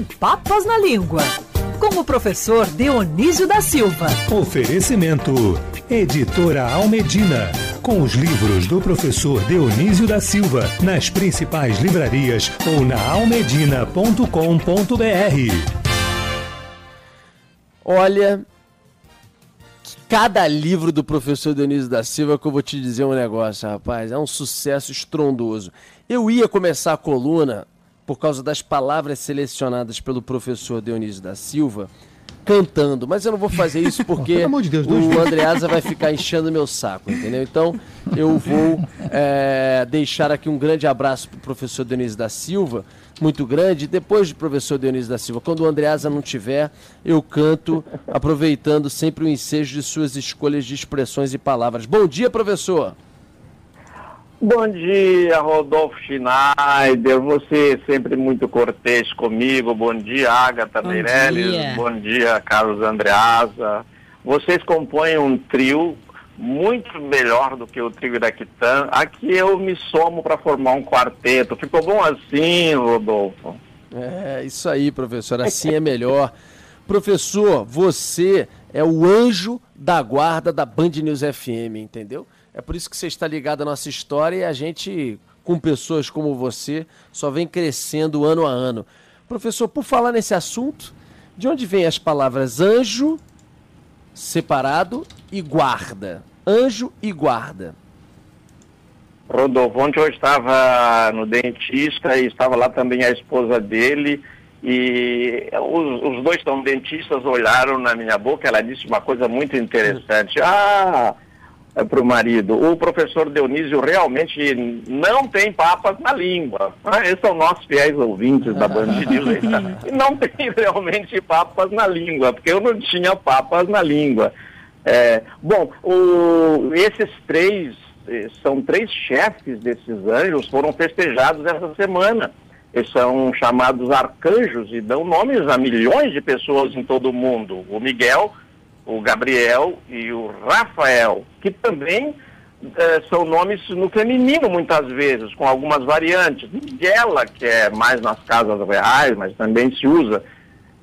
em Papas na Língua, com o professor Dionísio da Silva. Oferecimento: Editora Almedina. Com os livros do professor Dionísio da Silva nas principais livrarias ou na almedina.com.br. Olha, cada livro do professor Dionísio da Silva que eu vou te dizer um negócio, rapaz, é um sucesso estrondoso. Eu ia começar a coluna por causa das palavras selecionadas pelo professor Dionísio da Silva, cantando. Mas eu não vou fazer isso porque de Deus, o Andreasa vai ficar enchendo meu saco, entendeu? Então eu vou é, deixar aqui um grande abraço para o professor Dionísio da Silva, muito grande. Depois do professor Dionísio da Silva, quando o Andreasa não tiver, eu canto, aproveitando sempre o ensejo de suas escolhas de expressões e palavras. Bom dia, professor! Bom dia, Rodolfo Schneider. Você é sempre muito cortês comigo. Bom dia, Agatha Bom Meirelles. dia. Bom dia, Carlos Andreasa. Vocês compõem um trio muito melhor do que o trio Iraquitã. Aqui eu me somo para formar um quarteto. Ficou bom assim, Rodolfo? É, isso aí, professor. Assim é melhor. professor, você é o anjo da guarda da Band News FM, entendeu? É por isso que você está ligado à nossa história e a gente, com pessoas como você, só vem crescendo ano a ano. Professor, por falar nesse assunto, de onde vêm as palavras anjo, separado e guarda? Anjo e guarda. Rodolfo, ontem eu estava no dentista e estava lá também a esposa dele e os, os dois são dentistas, olharam na minha boca, ela disse uma coisa muito interessante. Ah, para o marido, o professor Dionísio realmente não tem papas na língua. Ah, esses são nossos fiéis ouvintes da Band News. tá? E não tem realmente papas na língua, porque eu não tinha papas na língua. É, bom, o- esses três, eh, são três chefes desses anjos, foram festejados essa semana. São chamados arcanjos e dão nomes a milhões de pessoas em todo o mundo. O Miguel, o Gabriel e o Rafael, que também eh, são nomes no feminino muitas vezes, com algumas variantes. Miguela, que é mais nas casas reais, mas também se usa.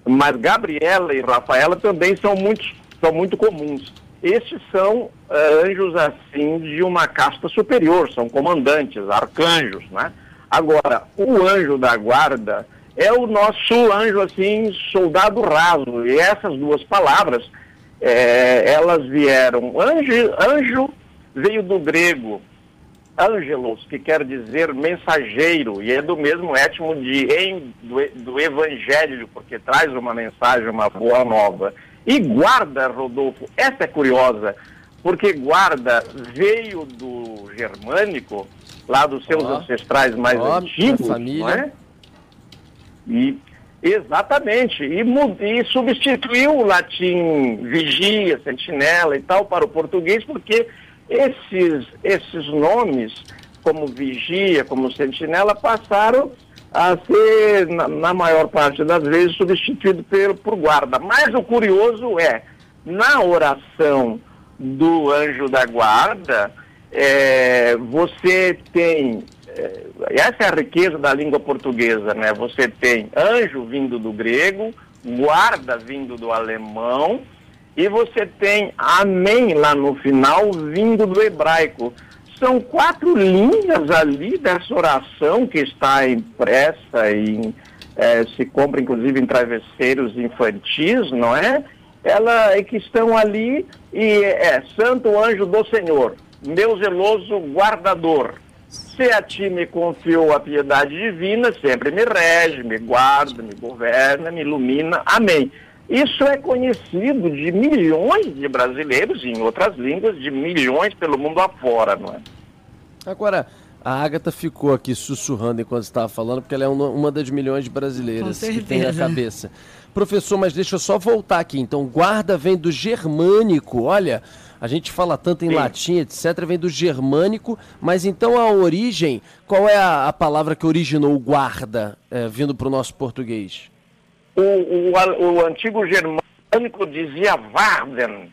Mas Gabriela e Rafaela também são muito, são muito comuns. Estes são eh, anjos assim de uma casta superior, são comandantes, arcanjos, né? Agora, o anjo da guarda é o nosso anjo assim, soldado raso. E essas duas palavras, eh, elas vieram. Anjo, anjo veio do grego Angelos, que quer dizer mensageiro, e é do mesmo étimo de em, do, do evangelho, porque traz uma mensagem, uma boa nova. E guarda, Rodolfo, essa é curiosa, porque guarda veio do germânico, lá dos seus Ó. ancestrais mais Ó, antigos, família. não é? E, exatamente. E, e substituiu o latim vigia, sentinela e tal para o português, porque esses, esses nomes, como vigia, como sentinela, passaram a ser, na, na maior parte das vezes, substituído pelo, por guarda. Mas o curioso é, na oração do anjo da guarda, é, você tem é, essa é a riqueza da língua portuguesa, né? Você tem anjo vindo do grego, guarda vindo do alemão, e você tem amém lá no final vindo do hebraico. São quatro linhas ali dessa oração que está impressa em eh, se compra inclusive em travesseiros infantis, não é? Ela é que estão ali e é Santo Anjo do Senhor, meu zeloso guardador. Se a ti me confiou a piedade divina, sempre me rege, me guarda, me governa, me ilumina. Amém. Isso é conhecido de milhões de brasileiros, e em outras línguas, de milhões pelo mundo afora, não é? Agora, a Agatha ficou aqui sussurrando enquanto estava falando, porque ela é uma, uma das milhões de brasileiras que tem na cabeça. Professor, mas deixa eu só voltar aqui. Então, guarda vem do germânico. Olha, a gente fala tanto em Sim. latim, etc., vem do germânico, mas então a origem, qual é a, a palavra que originou o guarda, eh, vindo para o nosso português? O, o, o antigo germânico dizia Varden,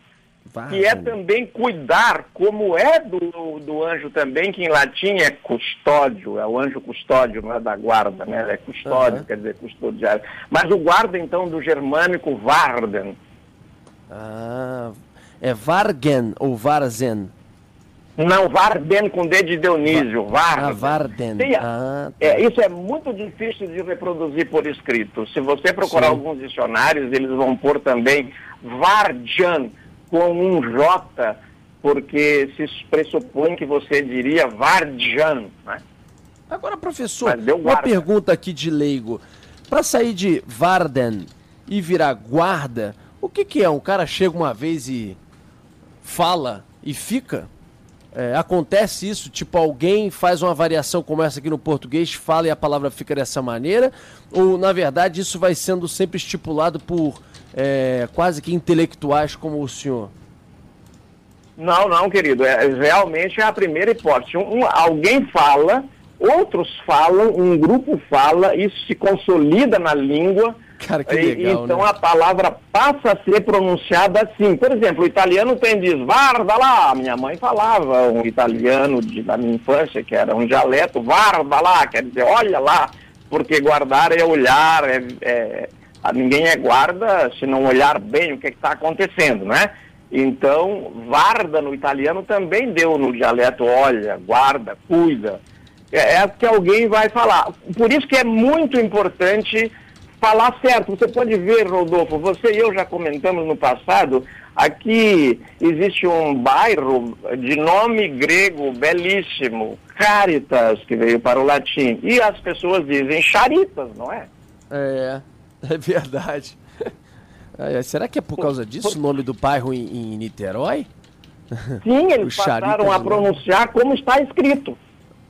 Varden. que é também cuidar, como é do, do anjo também, que em latim é custódio, é o anjo custódio, não é da guarda, né? É custódio, uhum. quer dizer custodiar. Mas o guarda, então, do germânico Varden. Ah, é Vargen ou Varzen? Não, Varden com D de Dionísio, Varden. Ah, Varden. Ah, tá. é, isso é muito difícil de reproduzir por escrito. Se você procurar Sim. alguns dicionários, eles vão pôr também Varjan com um J, porque se pressupõe que você diria Varjan. Né? Agora, professor, uma pergunta aqui de leigo. Para sair de Varden e virar guarda, o que, que é? Um cara chega uma vez e fala e fica? É, acontece isso, tipo, alguém faz uma variação como essa aqui no português, fala e a palavra fica dessa maneira? Ou, na verdade, isso vai sendo sempre estipulado por é, quase que intelectuais como o senhor? Não, não, querido. É, realmente é a primeira hipótese. Um, um, alguém fala, outros falam, um grupo fala, isso se consolida na língua Cara, que legal, então né? a palavra passa a ser pronunciada assim. Por exemplo, o italiano tem diz, varda lá. Minha mãe falava um italiano de, da minha infância, que era um dialeto, varda lá, quer dizer, olha lá, porque guardar é olhar, é, é, ninguém é guarda se não olhar bem o que está acontecendo, né? Então, varda no italiano também deu no dialeto, olha, guarda, cuida. É, é que alguém vai falar. Por isso que é muito importante falar certo. Você pode ver, Rodolfo, você e eu já comentamos no passado, aqui existe um bairro de nome grego belíssimo, Caritas, que veio para o latim. E as pessoas dizem Charitas, não é? É, é verdade. É, será que é por causa disso o nome do bairro em, em Niterói? Sim, eles passaram a pronunciar como está escrito.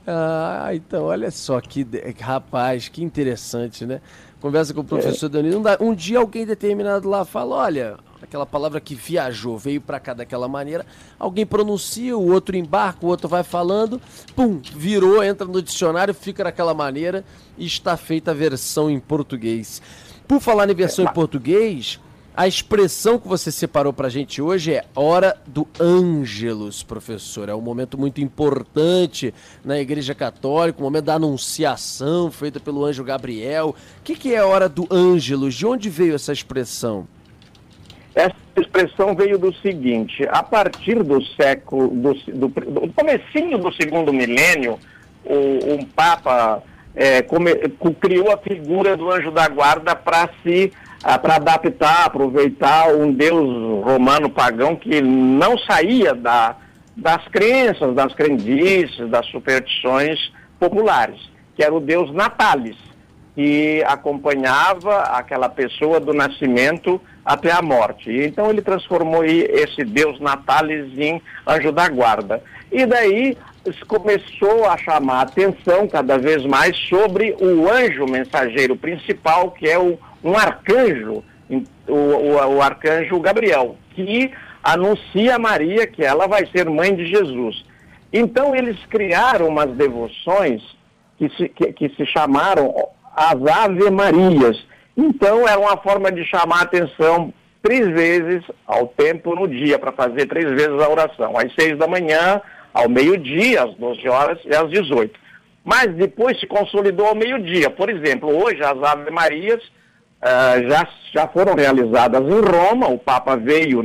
Ah, então olha só que rapaz, que interessante, né? Conversa com o professor é. Danilo. Um, um dia alguém determinado lá fala, olha, aquela palavra que viajou, veio para cá daquela maneira, alguém pronuncia, o outro embarca, o outro vai falando, pum, virou, entra no dicionário, fica daquela maneira e está feita a versão em português. Por falar em versão em português, a expressão que você separou para a gente hoje é Hora do Ângelus, professor. É um momento muito importante na Igreja Católica, o um momento da anunciação feita pelo anjo Gabriel. O que, que é Hora do Ângelus? De onde veio essa expressão? Essa expressão veio do seguinte, a partir do século, do, do, do comecinho do segundo milênio, o, um Papa é, come, criou a figura do anjo da guarda para se ah, para adaptar, aproveitar um deus romano pagão que não saía da, das crenças, das crendices, das superstições populares, que era o deus Natalis, que acompanhava aquela pessoa do nascimento até a morte. Então ele transformou esse deus Natalis em anjo da guarda. E daí começou a chamar atenção cada vez mais sobre o anjo mensageiro principal, que é o um arcanjo, o, o, o arcanjo Gabriel, que anuncia a Maria que ela vai ser mãe de Jesus. Então eles criaram umas devoções que se, que, que se chamaram as Ave Marias. Então era uma forma de chamar a atenção três vezes ao tempo no dia, para fazer três vezes a oração, às seis da manhã, ao meio-dia, às 12 horas e às 18. Mas depois se consolidou ao meio-dia. Por exemplo, hoje as Ave Marias uh, já, já foram realizadas em Roma, o Papa veio,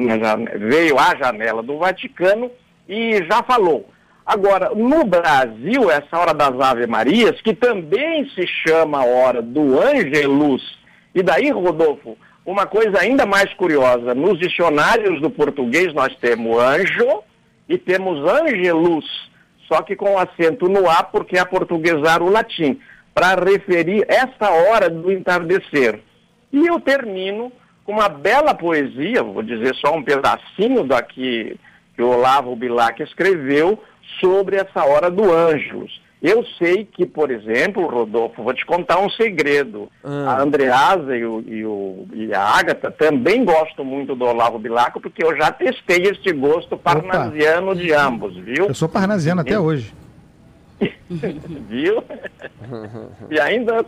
veio à janela do Vaticano e já falou. Agora, no Brasil, essa hora das Ave Marias, que também se chama hora do Angelus, e daí, Rodolfo, uma coisa ainda mais curiosa, nos dicionários do português nós temos anjo e temos angelus, só que com acento no A, porque é portuguesar o latim, para referir essa hora do entardecer. E eu termino com uma bela poesia, vou dizer só um pedacinho daqui que o Olavo Bilac escreveu sobre essa hora do Anjos. Eu sei que, por exemplo, Rodolfo, vou te contar um segredo. Ah. A Andreasa e, o, e, o, e a Ágata também gostam muito do Olavo Bilaco, porque eu já testei este gosto parnasiano Opa. de ambos, viu? Eu sou parnasiano até hoje. Viu? e ainda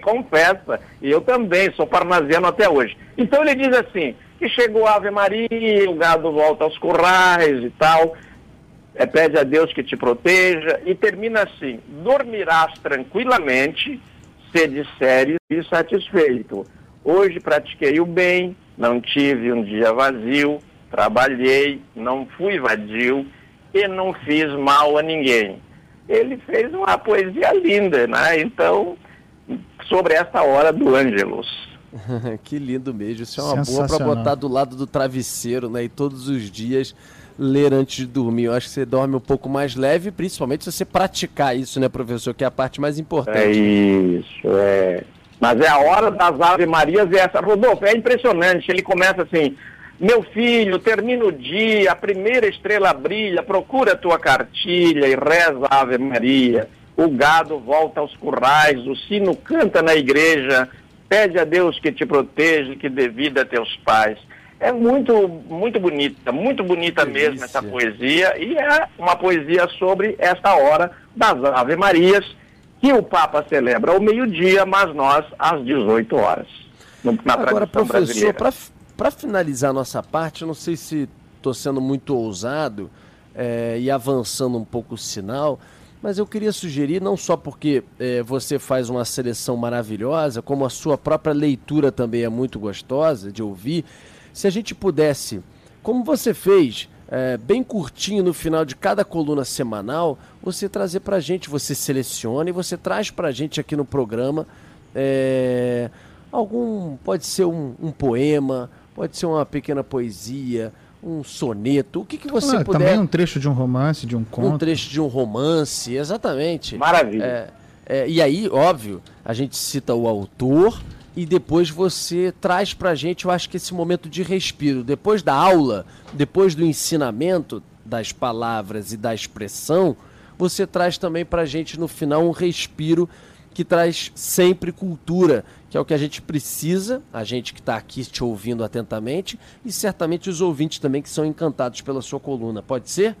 confessa, e eu também sou parnasiano até hoje. Então ele diz assim, que chegou a Ave Maria, o gado volta aos currais e tal, é, pede a Deus que te proteja, e termina assim, dormirás tranquilamente, se disseres e satisfeito. Hoje pratiquei o bem, não tive um dia vazio, trabalhei, não fui vadio e não fiz mal a ninguém. Ele fez uma poesia linda, né? Então, sobre essa hora do Ângelus. que lindo mesmo. Isso é uma boa para botar do lado do travesseiro, né? E todos os dias ler antes de dormir. Eu acho que você dorme um pouco mais leve, principalmente se você praticar isso, né, professor? Que é a parte mais importante. É isso, é. Mas é a hora das Ave Marias e essa. Rodolfo, é impressionante. Ele começa assim: Meu filho, termina o dia, a primeira estrela brilha, procura a tua cartilha e reza a Ave Maria. O gado volta aos currais, o sino canta na igreja, pede a Deus que te proteja, que dê vida a teus pais. É muito, muito bonita, muito bonita Delícia. mesmo essa poesia, e é uma poesia sobre essa hora das Ave Marias, que o Papa celebra ao meio-dia, mas nós às 18 horas. Na Agora, professor, para finalizar a nossa parte, eu não sei se estou sendo muito ousado é, e avançando um pouco o sinal, mas eu queria sugerir, não só porque é, você faz uma seleção maravilhosa, como a sua própria leitura também é muito gostosa de ouvir, se a gente pudesse, como você fez, é, bem curtinho no final de cada coluna semanal, você trazer para a gente, você seleciona e você traz para a gente aqui no programa é, algum, pode ser um, um, poema, pode ser uma pequena poesia, um soneto, o que, que você ah, puder... Também um trecho de um romance, de um conto. Um trecho de um romance, exatamente. Maravilha. É, é, e aí, óbvio, a gente cita o autor e depois você traz para a gente, eu acho que esse momento de respiro, depois da aula, depois do ensinamento das palavras e da expressão, você traz também para a gente no final um respiro que traz sempre cultura, que é o que a gente precisa, a gente que está aqui te ouvindo atentamente, e certamente os ouvintes também que são encantados pela sua coluna. Pode ser?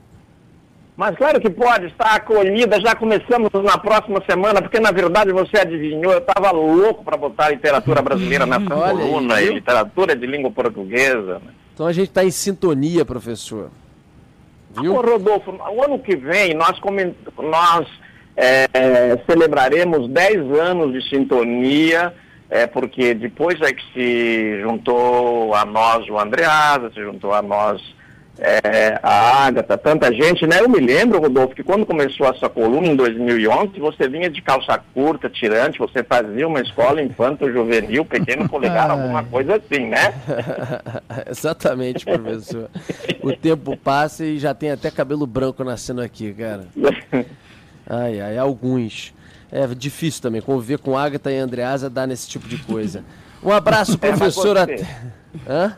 Mas claro que pode, está acolhida, já começamos na próxima semana, porque na verdade você adivinhou, eu estava louco para botar literatura brasileira nessa coluna, aí, e literatura de língua portuguesa. Né? Então a gente está em sintonia, professor. Viu? Ô, Rodolfo, o ano que vem nós, coment... nós é, celebraremos 10 anos de sintonia, é, porque depois é que se juntou a nós o Andreasa, se juntou a nós é, a Agatha, tanta gente, né? Eu me lembro, Rodolfo, que quando começou essa coluna em 2011, você vinha de calça curta, tirante, você fazia uma escola infanto-juvenil, pequeno polegar, alguma coisa assim, né? Exatamente, professor. o tempo passa e já tem até cabelo branco nascendo aqui, cara. Ai, ai, alguns. É difícil também, conviver com Agatha e Andreasa dá nesse tipo de coisa. Um abraço. É, Hã?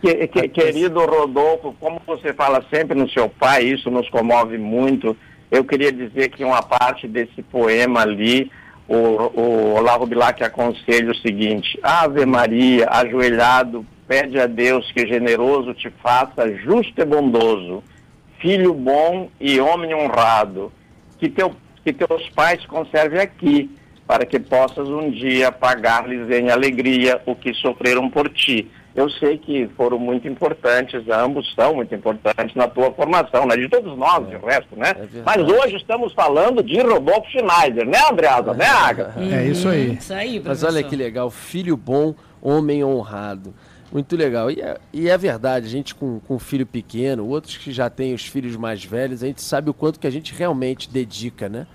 Que, que, querido Rodolfo, como você fala sempre no seu pai, isso nos comove muito. Eu queria dizer que uma parte desse poema ali, o, o Olavo Bilac aconselha o seguinte: Ave Maria, ajoelhado, pede a Deus que generoso te faça justo e bondoso, filho bom e homem honrado, que, teu, que teus pais conserve aqui, para que possas um dia pagar-lhes em alegria o que sofreram por ti eu sei que foram muito importantes, ambos são muito importantes na tua formação, né? De todos nós, é, de resto, né? É Mas hoje estamos falando de Rodolfo Schneider, né, Andreasa? É, né, Agatha? É isso aí. Isso aí, Mas olha que legal, filho bom, homem honrado. Muito legal. E é, e é verdade, a gente com, com filho pequeno, outros que já têm os filhos mais velhos, a gente sabe o quanto que a gente realmente dedica, né?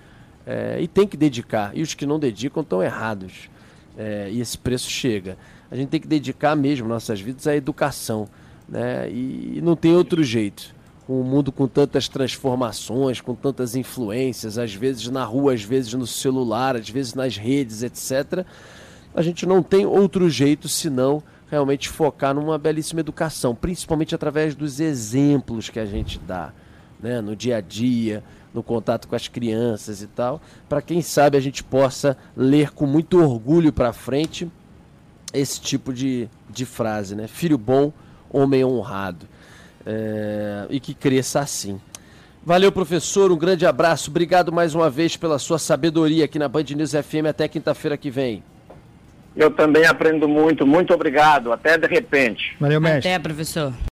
É, e tem que dedicar. E os que não dedicam estão errados. É, e esse preço chega a gente tem que dedicar mesmo nossas vidas à educação. Né? E não tem outro jeito. Um mundo com tantas transformações, com tantas influências, às vezes na rua, às vezes no celular, às vezes nas redes, etc. A gente não tem outro jeito senão realmente focar numa belíssima educação, principalmente através dos exemplos que a gente dá né? no dia a dia, no contato com as crianças e tal, para quem sabe a gente possa ler com muito orgulho para frente esse tipo de, de frase, né? Filho bom, homem honrado. É, e que cresça assim. Valeu, professor. Um grande abraço. Obrigado mais uma vez pela sua sabedoria aqui na Band News FM. Até quinta-feira que vem. Eu também aprendo muito. Muito obrigado. Até de repente. Valeu, mestre. Até, professor.